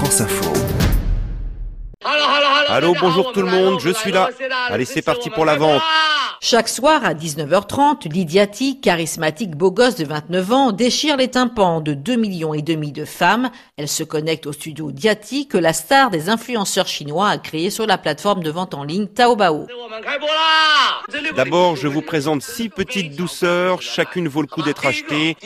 France Info. Allô, bonjour tout le monde, je suis là. Allez, c'est parti pour la vente. Chaque soir à 19h30, Lydiati, charismatique beau gosse de 29 ans, déchire les tympans de 2 millions et demi de femmes. Elle se connecte au studio Diati que la star des influenceurs chinois a créé sur la plateforme de vente en ligne Taobao. D'abord, je vous présente six petites douceurs, chacune vaut le coup d'être achetée.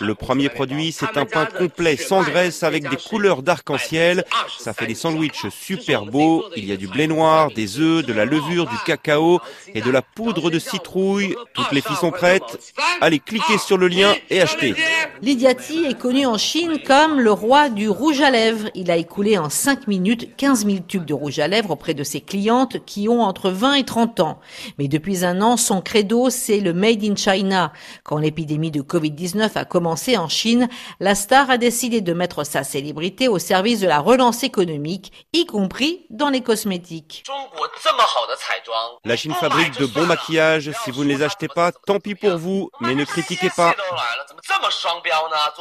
Le premier produit, c'est un pain complet sans graisse avec des couleurs d'arc-en-ciel. Ça fait des sandwichs super beaux. Il y a du blé noir, des œufs, de la levure, du cacao et de la poudre de citrouille. Toutes les filles sont prêtes. Allez, cliquez sur le lien et achetez. Lydiati est connu en Chine comme le roi du rouge à lèvres. Il a écoulé en 5 minutes 15 000 tubes de rouge à lèvres auprès de ses clientes qui ont entre 20 et 30 ans. Mais depuis un an, son credo, c'est le Made in China. Quand l'épidémie de Covid-19 a commencé en Chine, la star a décidé de mettre sa célébrité au service de la relance économique, y compris dans les cosmétiques. La Chine fabrique de bons maquillages. Si vous ne les achetez pas, tant pis pour vous, mais ne critiquez pas.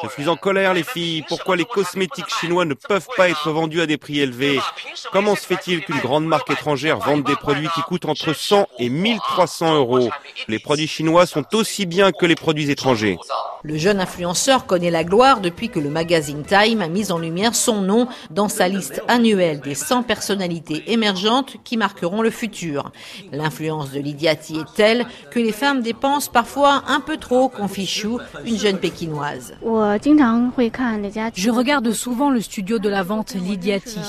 Je suis en colère, les filles. Pourquoi les cosmétiques chinois ne peuvent pas être vendus à des prix élevés? Comment se fait-il qu'une grande marque étrangère vende des produits qui coûtent entre 100 et 1300 euros? Les produits chinois sont aussi bien que les produits étrangers. Le jeune influenceur connaît la gloire depuis que le magazine Time a mis en lumière son nom dans sa liste annuelle des 100 personnalités émergentes qui marqueront le futur. L'influence de Lydiati est telle que les femmes dépensent parfois un peu trop, confie Chou, une jeune pékinoise. Je regarde souvent le studio de la vente Lydiati.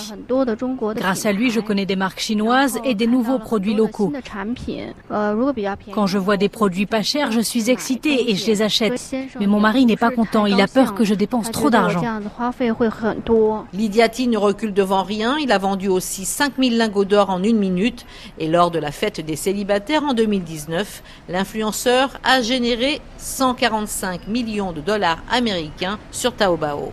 Grâce à lui, je connais des marques chinoises et des nouveaux produits locaux. Quand je vois des produits pas chers, je suis excitée et je les achète. Mais mon mari n'est pas content, il a peur que je dépense trop d'argent. Lydiati ne recule devant rien, il a vendu aussi 5000 lingots d'or en une minute. Et lors de la fête des célibataires en 2019, l'influenceur a généré 145 millions de dollars américains sur Taobao.